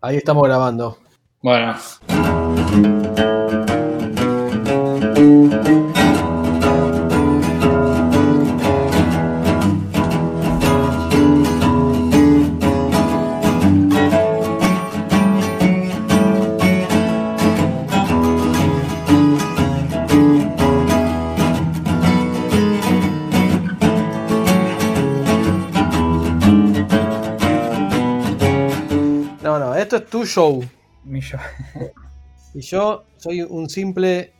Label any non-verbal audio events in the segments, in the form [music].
Ahí estamos grabando. Bueno. Tu show. Mi yo- Y yo soy un simple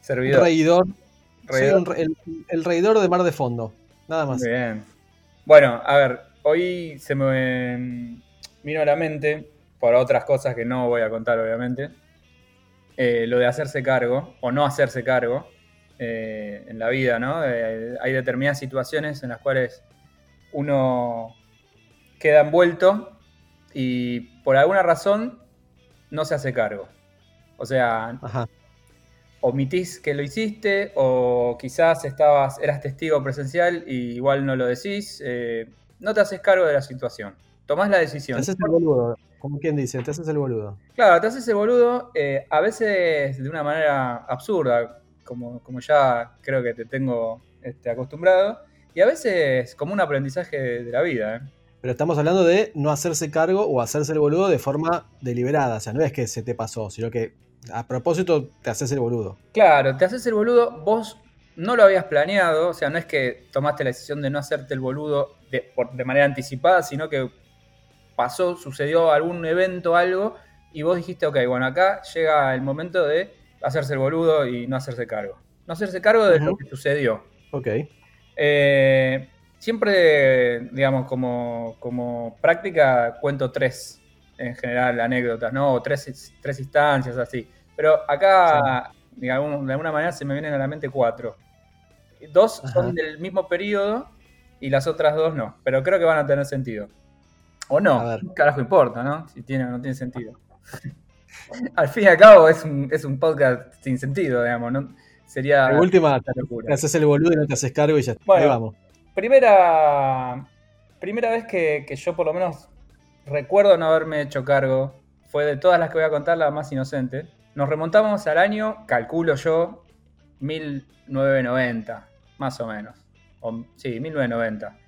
servidor. reidor. Soy un el, el reidor de mar de fondo. Nada más. Muy bien. Bueno, a ver, hoy se me vino a la mente, por otras cosas que no voy a contar, obviamente, eh, lo de hacerse cargo o no hacerse cargo eh, en la vida, ¿no? Eh, hay determinadas situaciones en las cuales uno queda envuelto y por alguna razón no se hace cargo. O sea, Ajá. omitís que lo hiciste o quizás estabas, eras testigo presencial y igual no lo decís, eh, no te haces cargo de la situación. Tomás la Te decisión. haces el boludo. Como quien dice, te haces el boludo. Claro, te haces el boludo, eh, a veces de una manera absurda, como, como ya creo que te tengo este, acostumbrado, y a veces como un aprendizaje de, de la vida. ¿eh? Pero estamos hablando de no hacerse cargo o hacerse el boludo de forma deliberada. O sea, no es que se te pasó, sino que a propósito te haces el boludo. Claro, te haces el boludo, vos no lo habías planeado, o sea, no es que tomaste la decisión de no hacerte el boludo de, por- de manera anticipada, sino que pasó, sucedió algún evento, algo, y vos dijiste, ok, bueno, acá llega el momento de hacerse el boludo y no hacerse cargo. No hacerse cargo de lo que sucedió. Ok. Eh, siempre, digamos, como, como práctica, cuento tres, en general, anécdotas, ¿no? O tres, tres instancias así. Pero acá, digamos, de alguna manera, se me vienen a la mente cuatro. Dos Ajá. son del mismo periodo y las otras dos no. Pero creo que van a tener sentido. O no, A ver. ¿qué carajo importa, ¿no? Si tiene o no tiene sentido. [laughs] al fin y al cabo, es un, es un podcast sin sentido, digamos, ¿no? Sería. De última, te locura. te haces el boludo y no te haces cargo y ya está. Bueno. Ahí vamos. Primera, primera vez que, que yo por lo menos recuerdo no haberme hecho cargo, fue de todas las que voy a contar la más inocente. Nos remontamos al año, calculo yo, 1990, más o menos. Sí, 1990.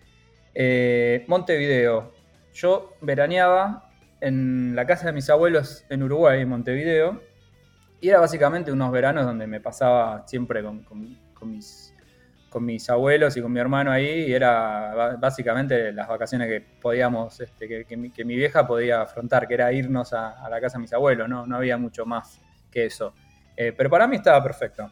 Eh, Montevideo. Yo veraneaba en la casa de mis abuelos en Uruguay, en Montevideo. Y era básicamente unos veranos donde me pasaba siempre con, con- con mis, con mis abuelos y con mi hermano ahí. Y era básicamente las vacaciones que podíamos, este, que, que mi, que mi vieja podía afrontar, que era irnos a, a la casa de mis abuelos. No, no había mucho más que eso. Eh, pero para mí estaba perfecto.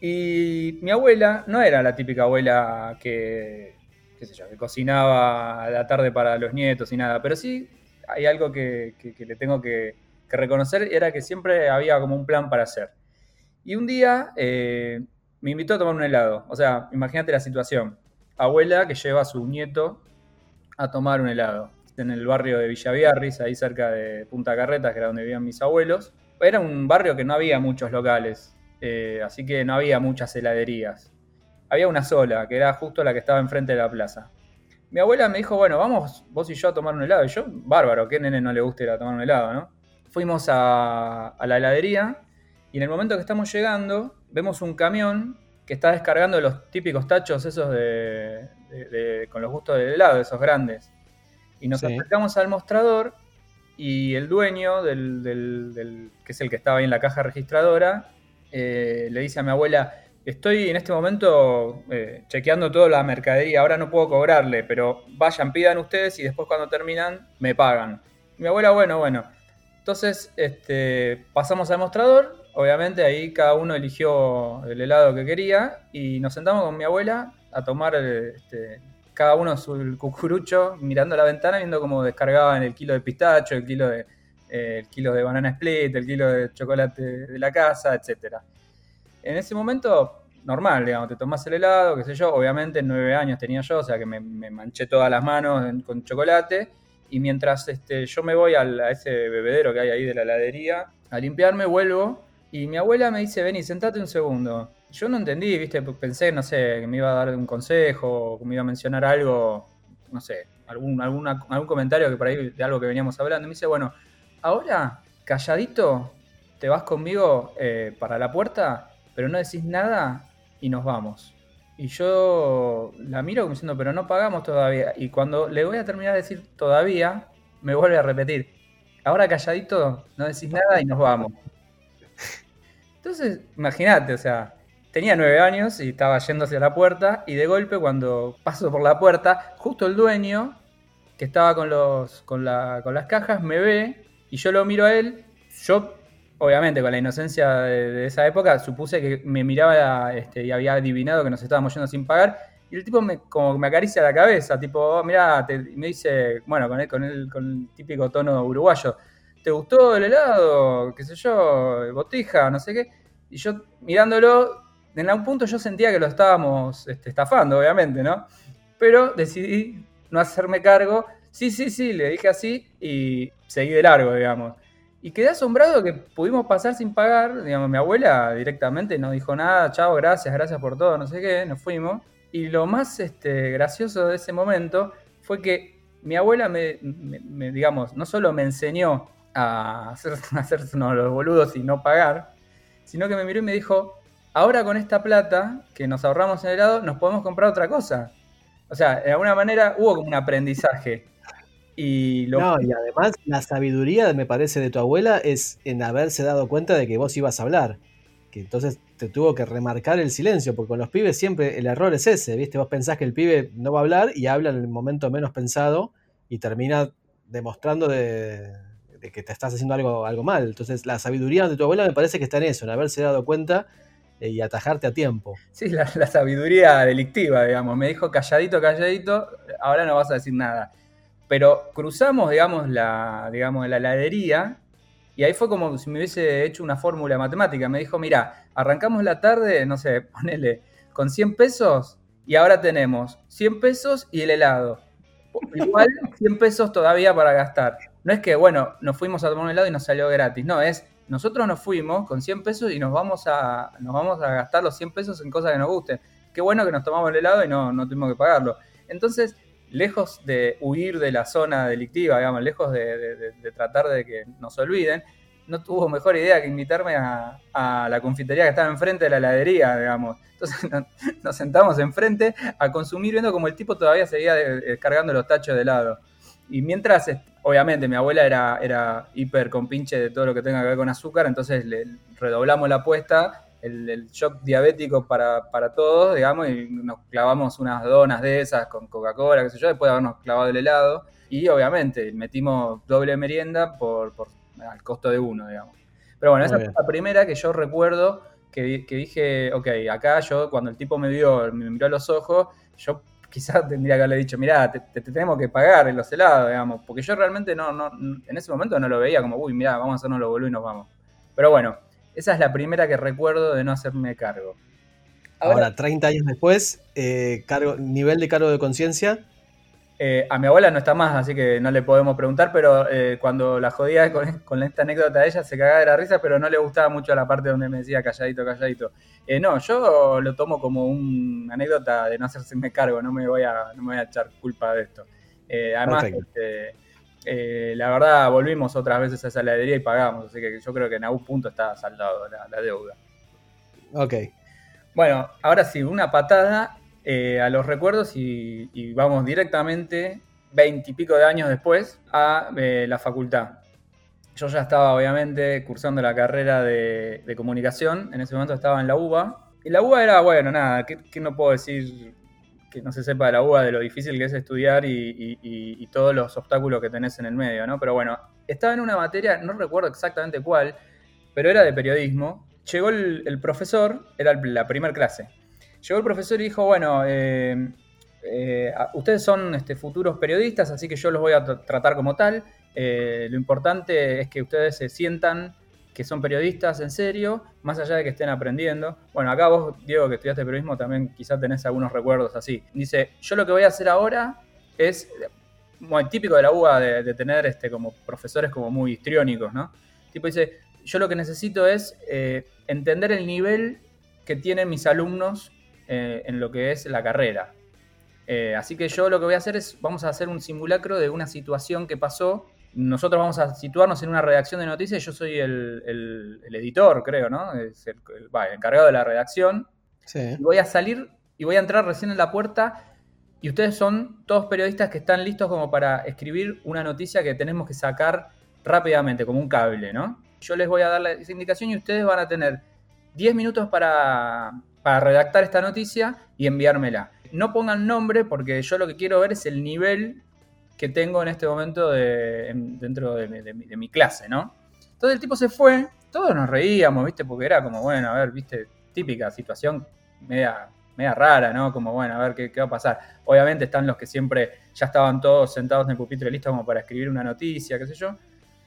Y mi abuela no era la típica abuela que, qué sé yo, que cocinaba a la tarde para los nietos y nada, pero sí hay algo que, que- le tengo que reconocer, era que siempre había como un plan para hacer. Y un día eh, me invitó a tomar un helado, o sea, imagínate la situación, abuela que lleva a su nieto a tomar un helado, en el barrio de Villaviarris, ahí cerca de Punta Carretas, que era donde vivían mis abuelos. Era un barrio que no había muchos locales, eh, así que no había muchas heladerías. Había una sola, que era justo la que estaba enfrente de la plaza. Mi abuela me dijo, bueno, vamos vos y yo a tomar un helado. Y yo, bárbaro, ¿qué nene no le gusta ir a tomar un helado, no? Fuimos a, a la heladería y en el momento que estamos llegando, vemos un camión que está descargando los típicos tachos esos de, de- de- con los gustos del helado, esos grandes. Y nos Sí. acercamos al mostrador y el dueño, del, del- del- que es el que estaba ahí en la caja registradora, eh, le dice a mi abuela, estoy en este momento eh, chequeando toda la mercadería, ahora no puedo cobrarle, pero vayan, pidan ustedes y después cuando terminan me pagan. Mi abuela, bueno, bueno. Entonces este, pasamos al mostrador, obviamente ahí cada uno eligió el helado que quería y nos sentamos con mi abuela a tomar este, cada uno su cucurucho, mirando la ventana, viendo cómo descargaban el kilo de pistacho, el kilo de, eh, el kilo de banana split, el kilo de chocolate de la casa, etc. En ese momento, normal, digamos, te tomás el helado, qué sé yo, obviamente nueve años tenía yo, o sea que me, manché todas las manos con chocolate, y mientras este, yo me voy al- a ese bebedero que hay ahí de la heladería, a limpiarme, vuelvo, y mi abuela me dice, vení, sentate un segundo. Yo no entendí, viste, pensé, no sé, que me iba a dar un consejo, que me iba a mencionar algo, no sé, algún, alguna- algún comentario que por ahí de algo que veníamos hablando. Me dice, bueno, ahora, calladito, te vas conmigo eh, para la puerta, pero no decís nada y nos vamos. Y yo la miro como diciendo, pero no pagamos todavía. Y cuando le voy a terminar de decir todavía, me vuelve a repetir, ahora calladito, no decís nada y nos vamos. Entonces, imagínate, o sea, tenía nueve años y estaba yendo hacia la puerta y de golpe cuando paso por la puerta, justo el dueño, que estaba con, los, con, con las cajas, me ve y yo lo miro a él. Yo, obviamente, con la inocencia de, esa época, supuse que me miraba este, y había adivinado que nos estábamos yendo sin pagar. Y el tipo me, como me acaricia la cabeza, tipo, oh, mira, me dice, bueno, con el, con, el, con el típico tono uruguayo, ¿te gustó el helado? ¿Qué sé yo? ¿Botija? No sé qué. Y yo mirándolo, en algún punto yo sentía que lo estábamos este, estafando, obviamente, ¿no? Pero decidí no hacerme cargo. Sí, sí, sí, le dije así y seguí de largo, digamos. Y quedé asombrado que pudimos pasar sin pagar. Digamos, mi abuela directamente no dijo nada, chao, gracias, gracias por todo, no sé qué, nos fuimos. Y lo más este, gracioso de ese momento fue que mi abuela me, digamos, no solo me enseñó a hacer, [laughs] hacerse los boludos y no pagar, sino que me miró y me dijo, ahora con esta plata que nos ahorramos en el helado, nos podemos comprar otra cosa. O sea, de alguna manera hubo como un aprendizaje. Y No, y además la sabiduría, me parece, de tu abuela es en haberse dado cuenta de que vos ibas a hablar. Que entonces te tuvo que remarcar el silencio, porque con los pibes siempre el error es ese, ¿viste? Vos pensás que el pibe no va a hablar y habla en el momento menos pensado y termina demostrando de, que te estás haciendo algo, algo mal. Entonces la sabiduría de tu abuela me parece que está en eso, en haberse dado cuenta eh, y atajarte a tiempo. Sí, la, sabiduría delictiva, digamos. Me dijo calladito, calladito, ahora no vas a decir nada. Pero cruzamos, digamos, la, digamos, la heladería y ahí fue como si me hubiese hecho una fórmula matemática. Me dijo, mira, arrancamos la tarde, no sé, [laughs] ponele, con 100 pesos y ahora tenemos 100 pesos y el helado. Igual 100 pesos todavía para gastar. No es que, bueno, nos fuimos a tomar un helado y nos salió gratis. No, es nosotros nos fuimos con 100 pesos y nos vamos a, nos vamos a gastar los 100 pesos en cosas que nos gusten. Qué bueno que nos tomamos el helado y no, no tuvimos que pagarlo. Entonces, lejos de huir de la zona delictiva, digamos, lejos de, tratar de que nos olviden, no tuvo mejor idea que invitarme a, la confitería que estaba enfrente de la heladería, digamos. Entonces [laughs] nos, sentamos enfrente a consumir viendo como el tipo todavía seguía descargando los tachos de helado. Y mientras obviamente mi abuela era, era hiper compinche de todo lo que tenga que ver con azúcar, entonces le redoblamos la apuesta, el, shock diabético para, todos, digamos, y nos clavamos unas donas de esas con Coca-Cola, qué sé yo, después de habernos clavado el helado. Y obviamente metimos doble merienda por, por al costo de uno, digamos. Pero bueno, esa es la primera que yo recuerdo que, que, dije, ok, acá yo cuando el tipo me vio, me miró a los ojos, yo quizás [laughs] tendría que haberle dicho, mirá, te, tenemos que pagar en los helados, digamos, porque yo realmente no, no, en ese momento no lo veía como, uy, mirá, vamos a hacernos los boludos y nos vamos. Pero bueno, esa es la primera que recuerdo de no hacerme cargo. Ahora, 30 años después, eh, cargo, nivel de cargo de conciencia. Eh, a mi abuela no está más, así que no le podemos preguntar, pero eh, cuando la jodía con, esta anécdota de ella se cagaba de la risa, pero no le gustaba mucho la parte donde me decía calladito, calladito. Eh, no, yo lo tomo como una anécdota de no hacerse cargo, no me voy a, no me voy a echar culpa de esto. además, este, la verdad, volvimos otras veces a esa heladería y pagamos, así que yo creo que en algún punto está saldado la, deuda. Ok. Bueno, ahora sí, una patada eh, a los recuerdos y, vamos directamente, veintipico de años después, a eh, la facultad. Yo ya estaba obviamente cursando la carrera de, comunicación, en ese momento estaba en la UBA. Y la UBA era, bueno, nada, ¿qué, no puedo decir que no se sepa de la UBA, de lo difícil que es estudiar y, todos los obstáculos que tenés en el medio, ¿no? Pero bueno, estaba en una materia, no recuerdo exactamente cuál, pero era de periodismo. Llegó el, el profesor, era la primera clase, Llegó el profesor y dijo, bueno, eh, eh, ustedes son este, futuros periodistas, así que yo los voy a tratar como tal. Eh, lo importante es que ustedes se sientan que son periodistas en serio, más allá de que estén aprendiendo. Bueno, acá vos, Diego, que estudiaste periodismo, también quizás tenés algunos recuerdos así. Dice, yo lo que voy a hacer ahora es, muy típico de la UBA de, tener este, como profesores como muy histriónicos, ¿no? Tipo dice, yo lo que necesito es entender el nivel que tienen mis alumnos eh, en lo que es la carrera. Eh, así que yo lo que voy a hacer es, vamos a hacer un simulacro de una situación que pasó nosotros vamos a situarnos en una redacción de noticias yo soy el, editor, creo, ¿no? Es el, encargado de la redacción. Sí. Y voy a salir y voy a entrar recién en la puerta y ustedes son todos periodistas que están listos como para escribir una noticia que tenemos que sacar rápidamente, como un cable, ¿no? Yo les voy a dar esa indicación y ustedes van a tener 10 minutos para, para redactar esta noticia y enviármela. No pongan nombre porque yo lo que quiero ver es el nivel que tengo en este momento dentro de, mi clase, ¿no? Entonces el tipo se fue, todos nos reíamos, ¿viste? Porque era como, bueno, a ver, ¿viste? Típica situación media, media rara, ¿no? Como, bueno, a ver qué, va a pasar. Obviamente están los que siempre ya estaban todos sentados en el pupitre listos como para escribir una noticia, qué sé yo.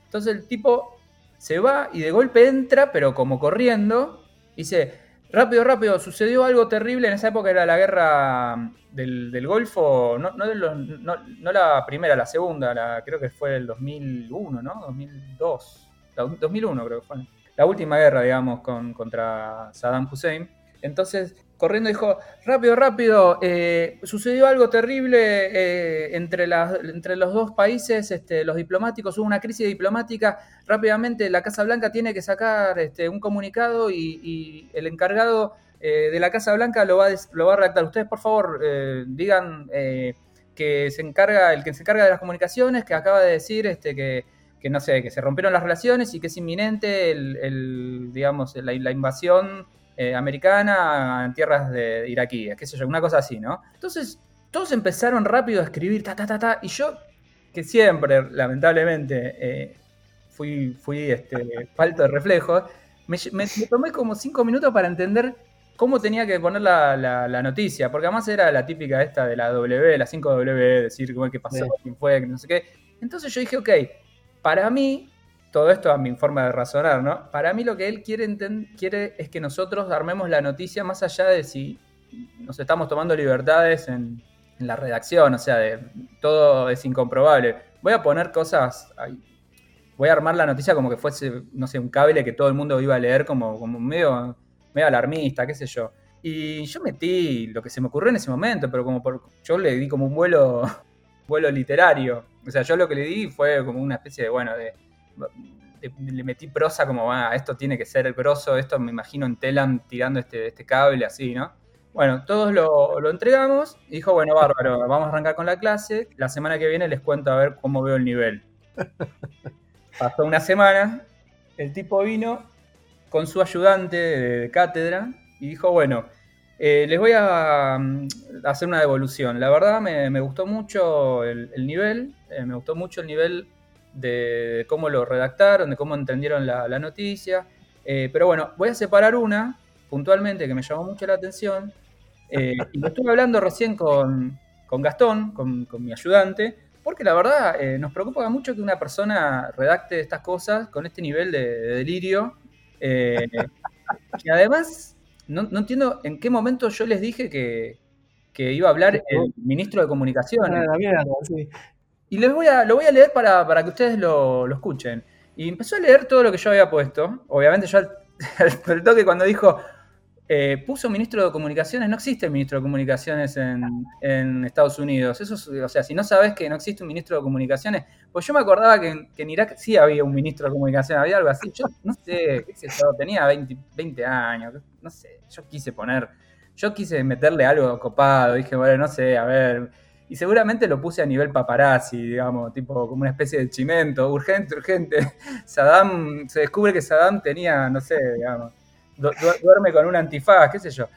Entonces el tipo se va y de golpe entra, pero como corriendo, dice, Rápido, rápido, sucedió algo terrible. En esa época era la guerra del, Golfo, no, la primera, la segunda, la, creo que fue el 2001, ¿no? 2002. 2001 creo que fue. La última guerra, digamos, con, contra Saddam Hussein. Entonces corriendo dijo, rápido, rápido, eh, sucedió algo terrible eh, entre, entre los dos países, este, los diplomáticos, hubo una crisis diplomática, rápidamente la Casa Blanca tiene que sacar este, un comunicado y, el encargado eh, de la Casa Blanca lo va, a, lo va a redactar. Ustedes, por favor, digan que se encarga, el que se encarga de las comunicaciones, que acaba de decir este, que, no sé, que se rompieron las relaciones y que es inminente el, digamos, la invasión eh, americana en tierras de iraquíes, qué sé yo, una cosa así, ¿no? Entonces, todos empezaron rápido a escribir, ta, ta, ta, ta, y yo, que siempre, lamentablemente, eh, fui, fui este, falto de reflejos, me, tomé como cinco minutos para entender cómo tenía que poner la, noticia, porque además era la típica esta de la W, la 5W, decir cómo es que pasó, quién fue, no sé qué. Entonces yo dije, ok, para mí todo esto a mi forma de razonar, ¿no? Para mí lo que él quiere, quiere es que nosotros armemos la noticia más allá de si nos estamos tomando libertades en, la redacción, o sea, de, todo es incomprobable. Voy a poner cosas, voy a armar la noticia como que fuese, no sé, un cable que todo el mundo iba a leer como, como medio, medio alarmista, qué sé yo. Y yo metí lo que se me ocurrió en ese momento, pero como por, yo le di como un vuelo, [laughs] vuelo literario. O sea, yo lo que le di fue como una especie de, bueno, de le, metí prosa como, ah, esto tiene que ser grosso, esto me imagino en Telam tirando este, este cable así, ¿no? Bueno, todos lo, entregamos y dijo, bueno, bárbaro, vamos a arrancar con la clase. La semana que viene les cuento a ver cómo veo el nivel. [laughs] Pasó una semana, el tipo vino con su ayudante de, cátedra y dijo, bueno, eh, les voy a, mm, hacer una devolución. La verdad me, gustó mucho el, nivel, eh, me gustó mucho el nivel de cómo lo redactaron, de cómo entendieron la, noticia. Eh, pero bueno, voy a separar una puntualmente que me llamó mucho la atención. Eh, [laughs] y lo estuve hablando recién con, Gastón, con, mi ayudante, porque la verdad eh, nos preocupa mucho que una persona redacte estas cosas con este nivel de, delirio. y además, no, entiendo en qué momento yo les dije que, iba a hablar el ministro de Comunicaciones. Y les voy a, lo voy a leer para, que ustedes lo, escuchen. Y empezó a leer todo lo que yo había puesto. Obviamente yo al, [laughs] toque cuando dijo, eh, puso ministro de comunicaciones, no existe ministro de comunicaciones en, Estados Unidos. Eso o sea, si no sabes que no existe un ministro de comunicaciones, pues yo me acordaba que, en Irak sí había un ministro de comunicaciones, había algo así. Yo no sé, qué sé yo, tenía 20, 20 años, no sé, yo quise poner, yo quise meterle algo copado, dije, bueno, no sé, a ver y seguramente lo puse a nivel paparazzi, digamos, tipo como una especie de chimento, urgente, urgente. [laughs] Saddam, se descubre que Saddam tenía, no sé, digamos, duerme con un antifaz, qué sé yo.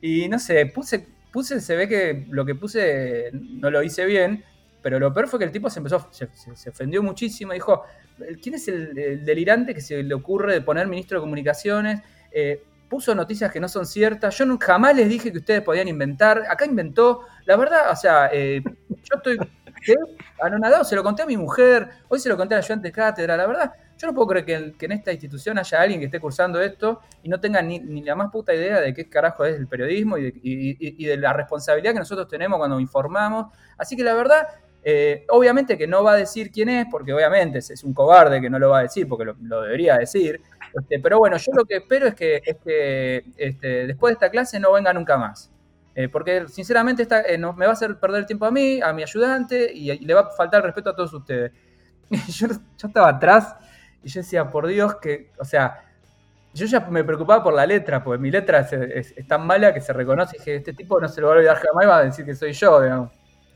Y no sé, puse, puse, se ve que lo que puse no lo hice bien, pero lo peor fue que el tipo se empezó, se, ofendió muchísimo, dijo, ¿quién es el, delirante que se le ocurre poner ministro de comunicaciones? Eh, puso noticias que no son ciertas. Yo nunca, jamás les dije que ustedes podían inventar. Acá inventó. La verdad, o sea, eh, yo estoy anonadado, se lo conté a mi mujer, hoy se lo conté a la ayudante de cátedra. La verdad, yo no puedo creer que, en esta institución haya alguien que esté cursando esto y no tenga ni, la más puta idea de qué carajo es el periodismo y de, la responsabilidad que nosotros tenemos cuando informamos. Así que la verdad, eh, obviamente que no va a decir quién es, porque obviamente es, un cobarde que no lo va a decir, porque lo debería decir. Este, pero bueno, yo lo que espero es que, este, después de esta clase no venga nunca más. Eh, porque sinceramente esta, eh, me va a hacer perder tiempo a mí, a mi ayudante y, le va a faltar respeto a todos ustedes. [laughs] yo, yo estaba atrás y yo decía, por Dios, que, o sea, yo ya me preocupaba por la letra, porque mi letra es, tan mala que se reconoce y dije, este tipo no se lo va a olvidar jamás, va a decir que soy yo.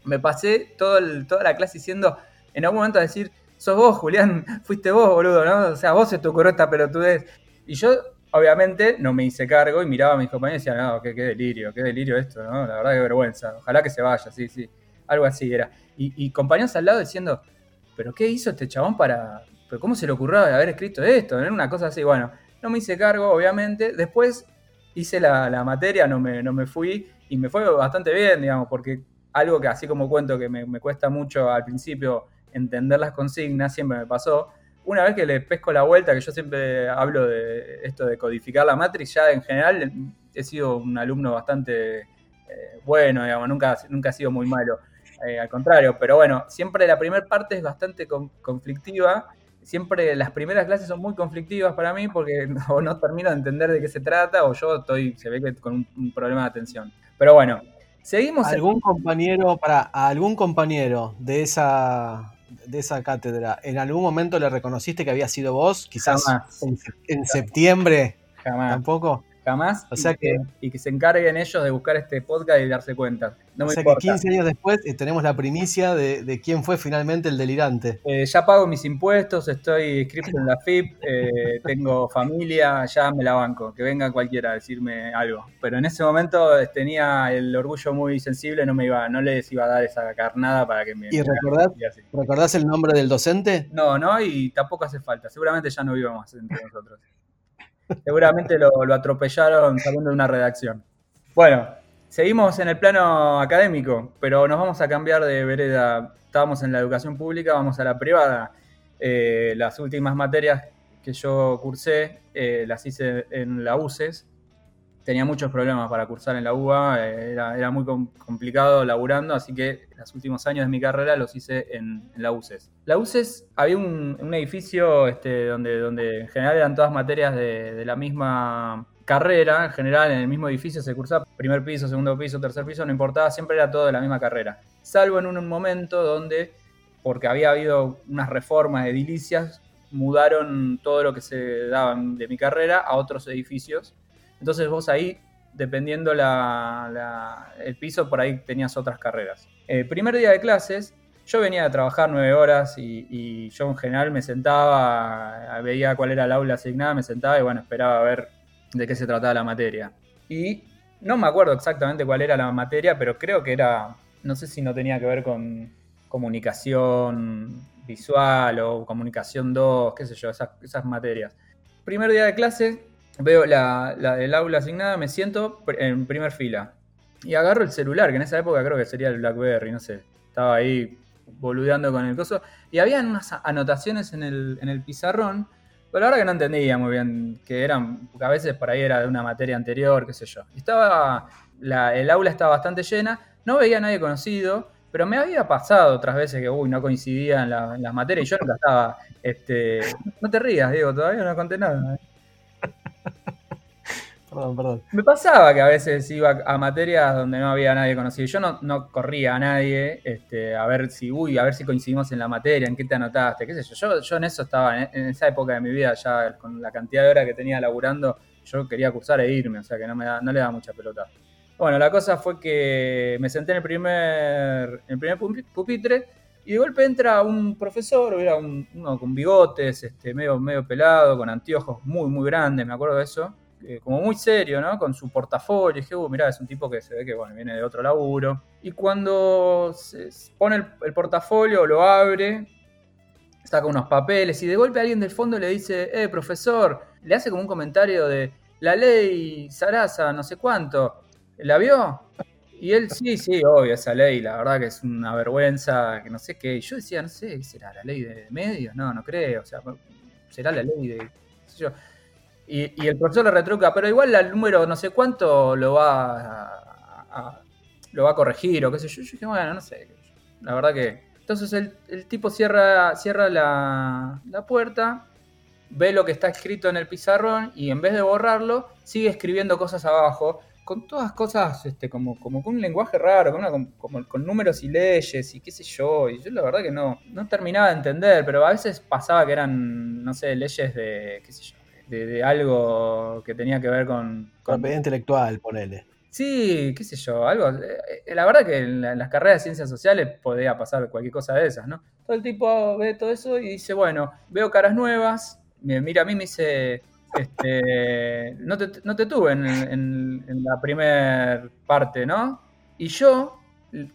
Me pasé todo toda la clase diciendo, en algún momento a decir, sos vos, Julián, [laughs] fuiste vos, boludo, ¿no? O sea, vos se te ocurrió esta pelotudez. Y yo, obviamente, no me hice cargo y miraba a mis compañeros y decía, no, qué, delirio, qué delirio esto, ¿no? La verdad, qué vergüenza. Ojalá que se vaya, sí, sí. Algo así era. Y, compañeros al lado diciendo, ¿pero qué hizo este chabón para. ¿Pero cómo se le ocurrió haber escrito esto? Era una cosa así, bueno. No me hice cargo, obviamente. Después hice la, materia, no me, no me fui y me fue bastante bien, digamos, porque algo que así como cuento que me, me cuesta mucho al principio entender las consignas, siempre me pasó. Una vez que le pesco la vuelta, que yo siempre hablo de esto de codificar la matriz, ya en general he sido un alumno bastante eh, bueno, digamos, nunca, nunca he sido muy malo. Eh, al contrario, pero bueno, siempre la primera parte es bastante conflictiva. Siempre las primeras clases son muy conflictivas para mí porque [laughs] o no termino de entender de qué se trata o yo estoy, se ve que con un, problema de atención. Pero bueno, seguimos. ¿Algún compañero, para algún compañero de esa de esa cátedra, ¿en algún momento le reconociste que había sido vos? Quizás en, septiembre. Jamás. ¿Tampoco? Jamás. O sea que, y que se encarguen ellos de buscar este podcast y darse cuenta. No o sea que 15 años después eh, tenemos la primicia de, quién fue finalmente el delirante. Eh, ya pago mis impuestos, estoy inscrito en la FIP, eh, [laughs] tengo familia, ya me la banco. Que venga cualquiera a decirme algo. Pero en ese momento tenía el orgullo muy sensible, no me iba, no les iba a dar esa carnada para que me. ¿Y recordás, recordás el nombre del docente? No, no, y tampoco hace falta. Seguramente ya no vive más entre nosotros. Seguramente lo, atropellaron saliendo de una redacción. Bueno, seguimos en el plano académico, pero nos vamos a cambiar de vereda. Estábamos en la educación pública, vamos a la privada. Eh, las últimas materias que yo cursé eh, las hice en la UCES tenía muchos problemas para cursar en la UBA, eh, era, muy complicado laburando, así que los últimos años de mi carrera los hice en, la UCES. La UCES había un, edificio este, donde, donde en general eran todas materias de, la misma carrera, en general en el mismo edificio se cursaba primer piso, segundo piso, tercer piso, no importaba, siempre era todo de la misma carrera. Salvo en un momento donde, porque había habido unas reformas edilicias, mudaron todo lo que se daban de mi carrera a otros edificios entonces vos ahí, dependiendo el piso, por ahí tenías otras carreras. El primer día de clases, yo venía a trabajar nueve horas y, yo en general me sentaba, veía cuál era el aula asignada, me sentaba y bueno, esperaba a ver de qué se trataba la materia. Y no me acuerdo exactamente cuál era la materia, pero creo que era, no sé si no tenía que ver con comunicación visual o comunicación 2, qué sé yo, esas, esas materias. Primer día de clase, veo la, del aula asignada, me siento en primer fila. Y agarro el celular, que en esa época creo que sería el Blackberry, no sé. Estaba ahí boludeando con el coso. Y había unas anotaciones en el, en el pizarrón, pero la verdad que no entendía muy bien que eran, porque a veces por ahí era de una materia anterior, qué sé yo. estaba, el aula estaba bastante llena, no veía a nadie conocido, pero me había pasado otras veces que, uy, no coincidía en, las materias y yo nunca estaba, este... No te rías, Diego, todavía no conté nada. [laughs] Perdón, perdón. Me pasaba que a veces iba a materias donde no había nadie conocido. Yo no, corría a nadie este, a ver si, uy, a ver si coincidimos en la materia, en qué te anotaste, qué sé yo. Yo, en eso estaba, en, esa época de mi vida, ya con la cantidad de horas que tenía laburando, yo quería cursar e irme, o sea que no, me no le daba mucha pelota. Bueno, la cosa fue que me senté en el primer, en el primer pupitre y de golpe entra un profesor, era uno con bigotes, este, medio, medio pelado, con anteojos muy, muy grandes, me acuerdo de eso eh, como muy serio, ¿no? Con su portafolio. Y dije, uh, mirá, es un tipo que se ve que, bueno, viene de otro laburo. Y cuando se pone el, portafolio, lo abre, saca unos papeles y de golpe alguien del fondo le dice, eh, profesor, le hace como un comentario de la ley Sarasa, no sé cuánto. ¿La vio? Y él, sí, sí, obvio, esa ley, la verdad que es una vergüenza, que no sé qué. Y yo decía, no sé, ¿será la ley de medios? No, no creo, o sea, será la ley de... Y, el profesor le retruca, pero igual el número no sé cuánto lo va a, lo va a corregir o qué sé yo. Yo dije, bueno, no sé. La verdad que. Entonces el, tipo cierra, cierra la, la, puerta, ve lo que está escrito en el pizarrón y en vez de borrarlo, sigue escribiendo cosas abajo con todas cosas, este, como, como con un lenguaje raro, con, como, con números y leyes y qué sé yo. Y yo la verdad que no, no terminaba de entender, pero a veces pasaba que eran, no sé, leyes de, qué sé yo, de, algo que tenía que ver con... con... Propiedad intelectual, ponele. Sí, qué sé yo, algo. Eh, la verdad que en, las carreras de ciencias sociales podía pasar cualquier cosa de esas, ¿no? Todo el tipo ve todo eso y dice, bueno, veo caras nuevas, me mira a mí y me dice, este, no, te, tuve en, la primera parte, ¿no? Y yo,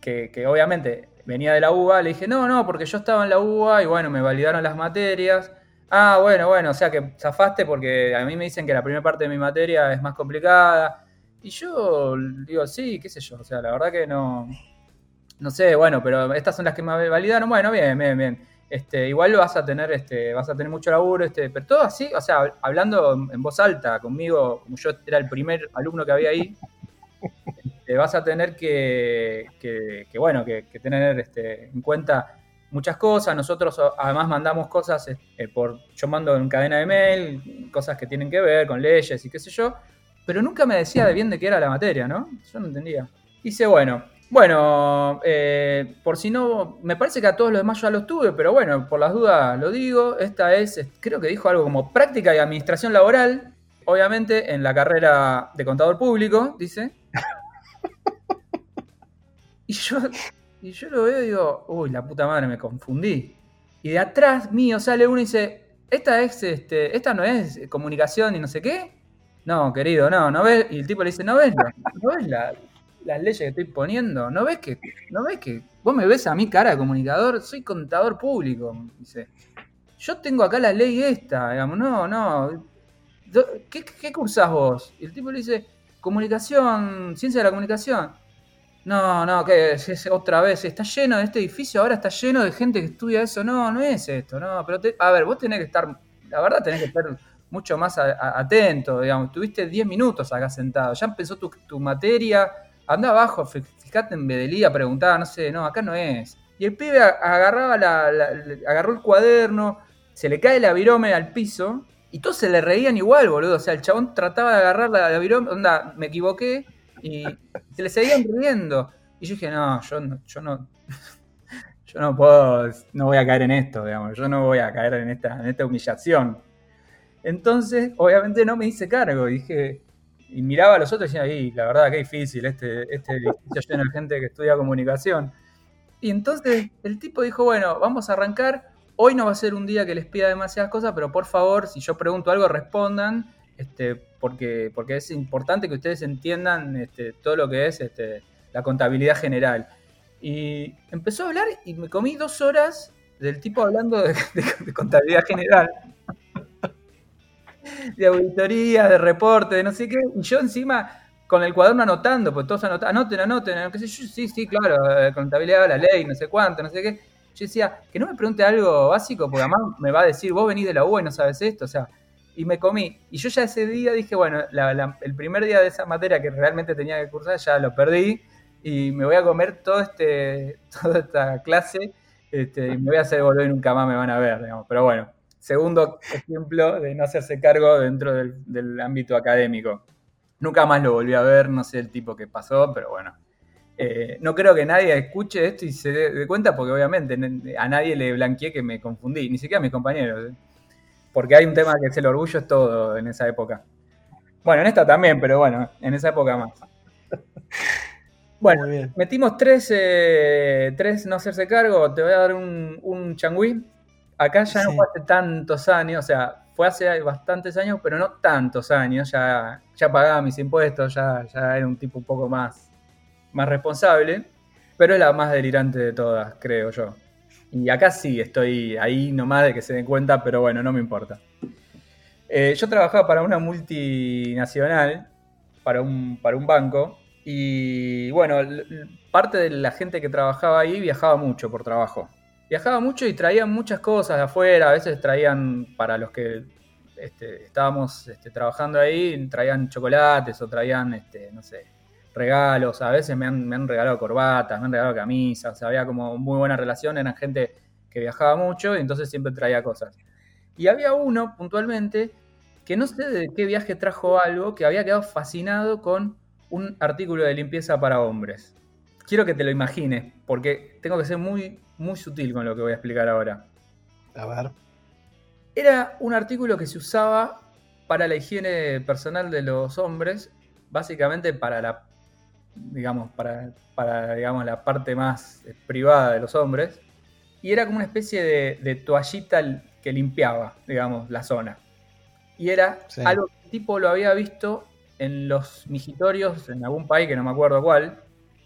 que, que, obviamente venía de la UBA, le dije, no, no, porque yo estaba en la UBA y bueno, me validaron las materias. Ah, bueno, bueno, o sea que zafaste porque a mí me dicen que la primera parte de mi materia es más complicada y yo digo, sí, qué sé yo, o sea, la verdad que no, no sé, bueno, pero estas son las que me validaron, bueno, bien, bien, bien. Este, igual vas a tener, este, vas a tener mucho laburo, este, pero todo así, o sea, hablando en voz alta conmigo, como yo era el primer alumno que había ahí, este, vas a tener que, que, bueno, que, tener este, en cuenta muchas cosas. Nosotros además mandamos cosas eh, por, yo mando en cadena de mail, cosas que tienen que ver con leyes y qué sé yo pero nunca me decía de bien de qué era la materia, ¿no? Yo no entendía. Dice, bueno, bueno, eh, por si no, me parece que a todos los demás ya los tuve, pero bueno, por las dudas lo digo. Esta es, creo que dijo algo como práctica y administración laboral, obviamente en la carrera de contador público, dice. [laughs] Y yo, y yo lo veo y digo, uy, la puta madre, me confundí. Y de atrás mío sale uno y dice, esta es, este, esta no es comunicación y no sé qué. No, querido, no, ¿no ves? Y el tipo le dice, ¿no ves, ¿no ves las leyes que estoy poniendo? ¿No ves que, no ves que vos me ves a mí cara de comunicador? Soy contador público. Dice, yo tengo acá la ley esta, digamos, no, no. ¿Qué, qué vos? Y el tipo le dice, comunicación, ciencia de la comunicación. No, no, que es, otra vez, está lleno de este edificio, ahora está lleno de gente que estudia eso. No, no es esto, no, pero a ver, vos tenés que estar, la verdad tenés que estar mucho más atento, digamos. Tuviste 10 minutos acá sentado, ya empezó tu, materia, anda abajo, fíjate en Bedelía, preguntaba, no sé, no, acá no es. Y el pibe agarraba la, agarró el cuaderno, se le cae la virome al piso y todos se le reían igual, boludo. O sea, el chabón trataba de agarrar la, virome, onda, me equivoqué y se le seguían riendo. Y yo dije, no, yo no, yo no, [laughs] yo no puedo, no voy a caer en esto, digamos, yo no voy a caer en esta, en esta humillación. Entonces, obviamente no me hice cargo. Dije, y miraba a los otros y decía, la verdad, qué difícil, este, este edificio lleno de gente que estudia comunicación. Y entonces el tipo dijo, bueno, vamos a arrancar. Hoy no va a ser un día que les pida demasiadas cosas, pero por favor, si yo pregunto algo, respondan, este, porque, porque es importante que ustedes entiendan este, todo lo que es este, la contabilidad general. Y empezó a hablar y me comí dos horas del tipo hablando de [laughs] contabilidad general [laughs] de auditoría, de reporte, de no sé qué, y yo encima con el cuaderno anotando, pues todos anotan, anoten, anoten, qué sé yo, sí, sí, claro, eh, contabilidad, la ley, no sé cuánto, no sé qué. Yo decía, que no me pregunte algo básico, porque además me va a decir, vos venís de la U y no sabes esto, o sea, y me comí. Y yo ya ese día dije, bueno, el primer día de esa materia que realmente tenía que cursar ya lo perdí y me voy a comer todo este, [laughs] toda esta clase este, y me voy a hacer volver y nunca más me van a ver, digamos. Pero bueno, Segundo ejemplo de no hacerse cargo dentro del, ámbito académico. Nunca más lo volví a ver, no sé el tipo que pasó, pero bueno. Eh, no creo que nadie escuche esto y se dé cuenta, porque obviamente a nadie le blanqueé que me confundí, ni siquiera a mis compañeros. ¿eh? Porque hay un tema que es el orgullo, es todo en esa época. Bueno, en esta también, pero bueno, en esa época más. Bueno, metimos tres, eh, tres no hacerse cargo. Te voy a dar un, un changüí acá ya no fue hace tantos años, o sea, fue hace bastantes años, pero no tantos años, ya, ya pagaba mis impuestos, ya, ya era un tipo un poco más, más responsable, pero es la más delirante de todas, creo yo. Y acá sí, estoy ahí nomás de que se den cuenta, pero bueno, no me importa. Eh, yo trabajaba para una multinacional, para un, para un banco, y bueno, parte de la gente que trabajaba ahí viajaba mucho por trabajo viajaba mucho y traían muchas cosas de afuera, a veces traían para los que este, estábamos este, trabajando ahí, traían chocolates o traían, este, no sé, regalos, a veces me han, regalado corbatas, me han regalado camisas, había como muy buena relación, eran gente que viajaba mucho y entonces siempre traía cosas. Y había uno puntualmente que no sé de qué viaje trajo algo, que había quedado fascinado con un artículo de limpieza para hombres. Quiero que te lo imagines, porque tengo que ser muy, muy sutil con lo que voy a explicar ahora. A ver. Era un artículo que se usaba para la higiene personal de los hombres, básicamente para la, digamos, para, para digamos, la parte más privada de los hombres, y era como una especie de, toallita que limpiaba, digamos, la zona. Y era algo que el tipo lo había visto en los mijitorios en algún país que no me acuerdo cuál,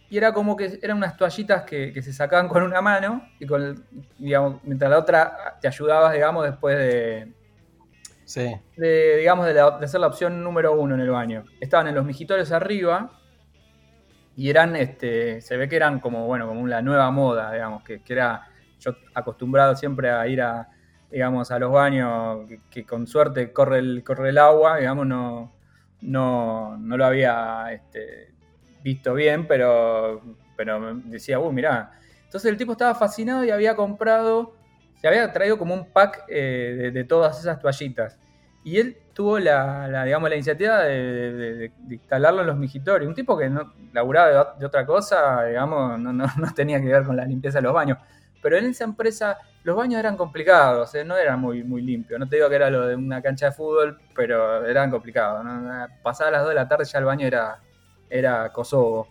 y era como que eran unas toallitas que, se sacaban con una mano y con, digamos, mientras la otra te ayudabas, digamos, después de, sí. de digamos, de, de, ser la opción número uno en el baño. Estaban en los mijitorios arriba y eran, este, se ve que eran como, bueno, como la nueva moda, digamos, que, era, yo acostumbrado siempre a ir a, digamos, a los baños que, con suerte corre el, corre el agua, digamos, no, no, no lo había, este, visto bien, pero, pero decía, uh, mirá. Entonces el tipo estaba fascinado y había comprado, se había traído como un pack eh, de, todas esas toallitas. Y él tuvo la, digamos, la iniciativa de, instalarlo en los mijitorios. Un tipo que no laburaba de, otra cosa, digamos, no, no, no, tenía que ver con la limpieza de los baños. Pero en esa empresa los baños eran complicados, no eran muy, muy limpios. No te digo que era lo de una cancha de fútbol, pero eran complicados. Pasadas las 2 de la tarde ya el baño era era Kosovo.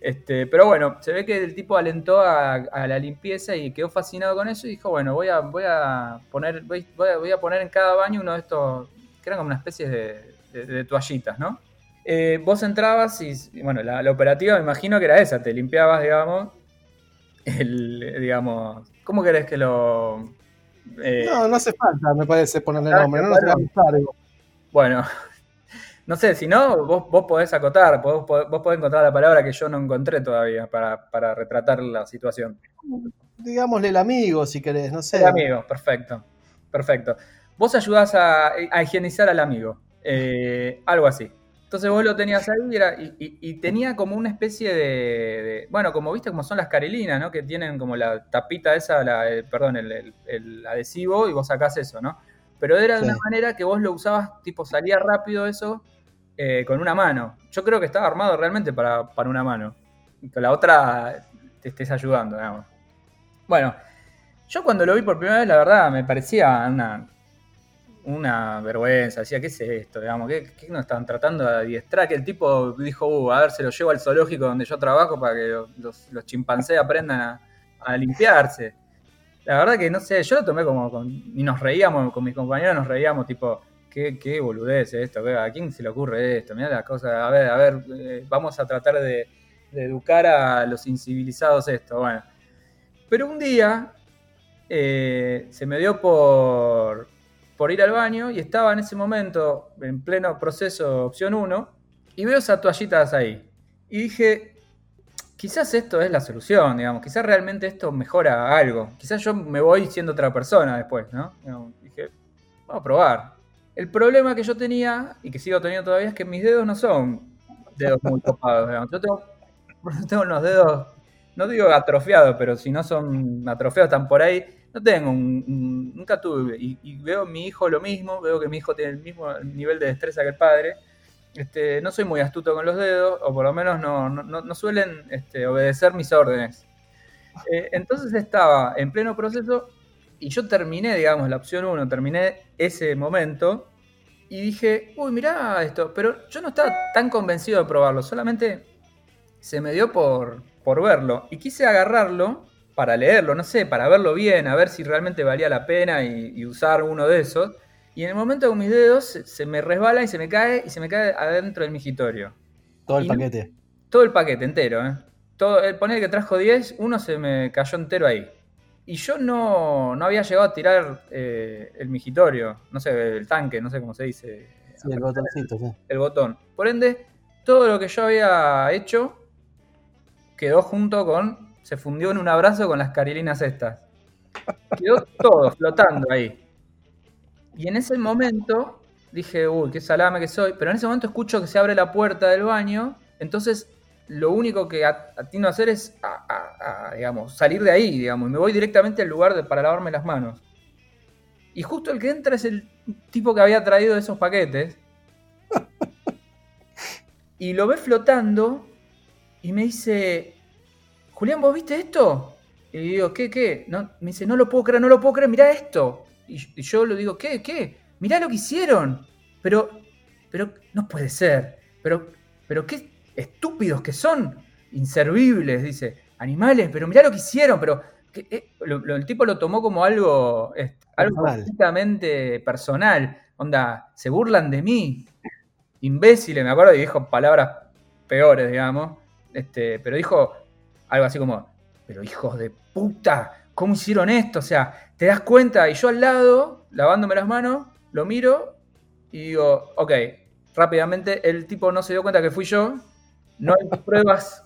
Este, pero bueno, se ve que el tipo alentó a, la limpieza y quedó fascinado con eso y dijo, bueno, voy a, voy a poner, voy, voy a poner en cada baño uno de estos, que eran como una especie de, toallitas, ¿no? Eh, vos entrabas y, bueno, la, operativa me imagino que era esa, te limpiabas, digamos, el, digamos, ¿cómo querés que lo... Eh? no, no hace falta, me parece ponerle nombre, no nos Bueno, no sé, si no, vos, vos podés acotar, vos, vos, podés encontrar la palabra que yo no encontré todavía para, retratar la situación. Digámosle el amigo, si querés, no sé. El amigo, perfecto. Perfecto. Vos ayudás a, higienizar al amigo. Eh, algo así. Entonces vos lo tenías ahí y, tenía como una especie de, Bueno, como viste, como son las carilinas, ¿no? Que tienen como la tapita esa, la, eh, perdón, el, adhesivo y vos sacás eso, ¿no? Pero era de una manera que vos lo usabas, tipo, salía rápido eso eh, con una mano. Yo creo que estaba armado realmente para, una mano. Y con la otra te estés ayudando, digamos. Bueno, yo cuando lo vi por primera vez, la verdad, me parecía una, una vergüenza. Decía, ¿qué es esto? Digamos, ¿qué, qué nos están tratando de adiestrar? Que el tipo dijo, uh, a ver, se lo llevo al zoológico donde yo trabajo para que los, chimpancés aprendan a, limpiarse. La verdad que no sé, yo lo tomé como y nos reíamos, con mis compañeros nos reíamos, tipo, qué, qué boludez esto, ¿a quién se le ocurre esto? Mira las cosas, a ver, a ver, eh, vamos a tratar de, educar a los incivilizados esto, bueno. Pero un día eh, se me dio por, por ir al baño y estaba en ese momento en pleno proceso opción 1 y veo esas toallitas ahí. Y dije, quizás esto es la solución, digamos, quizás realmente esto mejora algo. Quizás yo me voy siendo otra persona después, ¿no? dije, vamos a probar. El problema que yo tenía, y que sigo teniendo todavía, es que mis dedos no son dedos muy topados. Yo tengo, unos dedos, no digo atrofiados, pero si no son atrofiados, están por ahí. No tengo un, nunca tuve. Y, veo a mi hijo lo mismo, veo que mi hijo tiene el mismo nivel de destreza que el padre. Este, no soy muy astuto con los dedos, o por lo menos no, suelen este, obedecer mis órdenes. Eh, entonces estaba en pleno proceso y yo terminé, digamos, la opción 1, terminé ese momento y dije, uy, mirá esto, pero yo no estaba tan convencido de probarlo, solamente se me dio por, por verlo y quise agarrarlo para leerlo, no sé, para verlo bien, a ver si realmente valía la pena y, usar uno de esos. Y en el momento con mis dedos se, me resbala y se me cae y se me cae adentro del migitorio. Todo el paquete. todo el paquete entero, ¿eh? Todo, el poner que trajo 10, uno se me cayó entero ahí. Y yo no, había llegado a tirar eh, el migitorio, no sé, el tanque, no sé cómo se dice. Sí, el botoncito, sí. El botón. Por ende, todo lo que yo había hecho quedó junto con. Se fundió en un abrazo con las carilinas estas. Quedó todo flotando ahí. Y en ese momento dije, uy, qué salame que soy. Pero en ese momento escucho que se abre la puerta del baño. Entonces lo único que atino a hacer es, digamos, salir de ahí, digamos, y me voy directamente al lugar de, para lavarme las manos. Y justo el que entra es el tipo que había traído esos paquetes. [laughs] y lo ve flotando y me dice, Julián, ¿vos viste esto? Y digo, ¿qué, qué? No, me dice, no lo puedo creer, no lo puedo creer, mirá esto. Y, yo le digo, ¿qué, qué? Mirá lo que hicieron. Pero, pero, no puede ser. Pero, pero qué estúpidos que son. Inservibles, dice. Animales, pero mirá lo que hicieron. Pero eh, el tipo lo tomó como algo, algo completamente personal. Onda, se burlan de mí. Imbéciles, me acuerdo, y dijo palabras peores, digamos. Este, pero dijo algo así como, pero hijos de puta, ¿cómo hicieron esto? O sea, te das cuenta, y yo al lado, lavándome las manos, lo miro y digo, ok, rápidamente el tipo no se dio cuenta que fui yo, no hay pruebas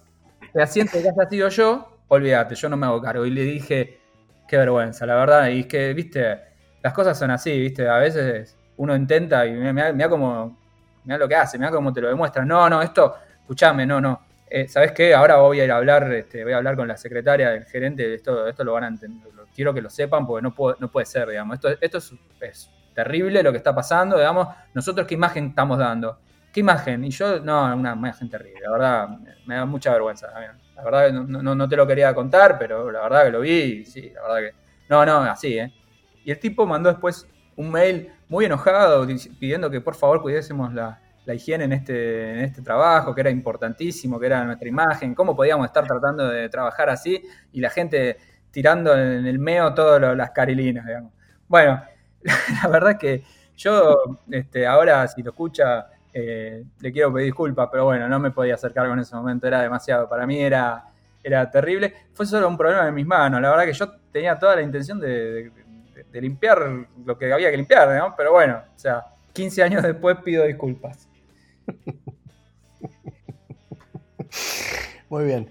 fehacientes que haya sido yo, olvídate, yo no me hago cargo. Y le dije, qué vergüenza, la verdad, y es que, viste, las cosas son así, viste, a veces uno intenta y mira, como, mira lo que hace, mira cómo te lo demuestra. No, no, esto, escúchame, no, no eh, ¿sabes qué? Ahora voy a ir a hablar, este, voy a hablar con la secretaria, del gerente, esto, esto lo van a entender, quiero que lo sepan porque no, puedo, no puede ser, digamos. Esto, esto es, terrible lo que está pasando, digamos. Nosotros, ¿qué imagen estamos dando? ¿Qué imagen? Y yo, no, una imagen terrible, la verdad, me da mucha vergüenza. La verdad que no, no, te lo quería contar, pero la verdad que lo vi sí, la verdad que... No, no, así, ¿eh? Y el tipo mandó después un mail muy enojado pidiendo que por favor cuidásemos la, la higiene en este, en este trabajo, que era importantísimo, que era nuestra imagen, cómo podíamos estar tratando de trabajar así y la gente tirando en el meo todas las carilinas, digamos. Bueno, [laughs] la verdad que yo este, ahora si lo escucha eh, le quiero pedir disculpas, pero bueno, no me podía acercar con ese momento, era demasiado, para mí era, era terrible. Fue solo un problema de mis manos, la verdad que yo tenía toda la intención de, de limpiar lo que había que limpiar, ¿no? Pero bueno, o sea, 15 años después pido disculpas. [laughs] Muy bien.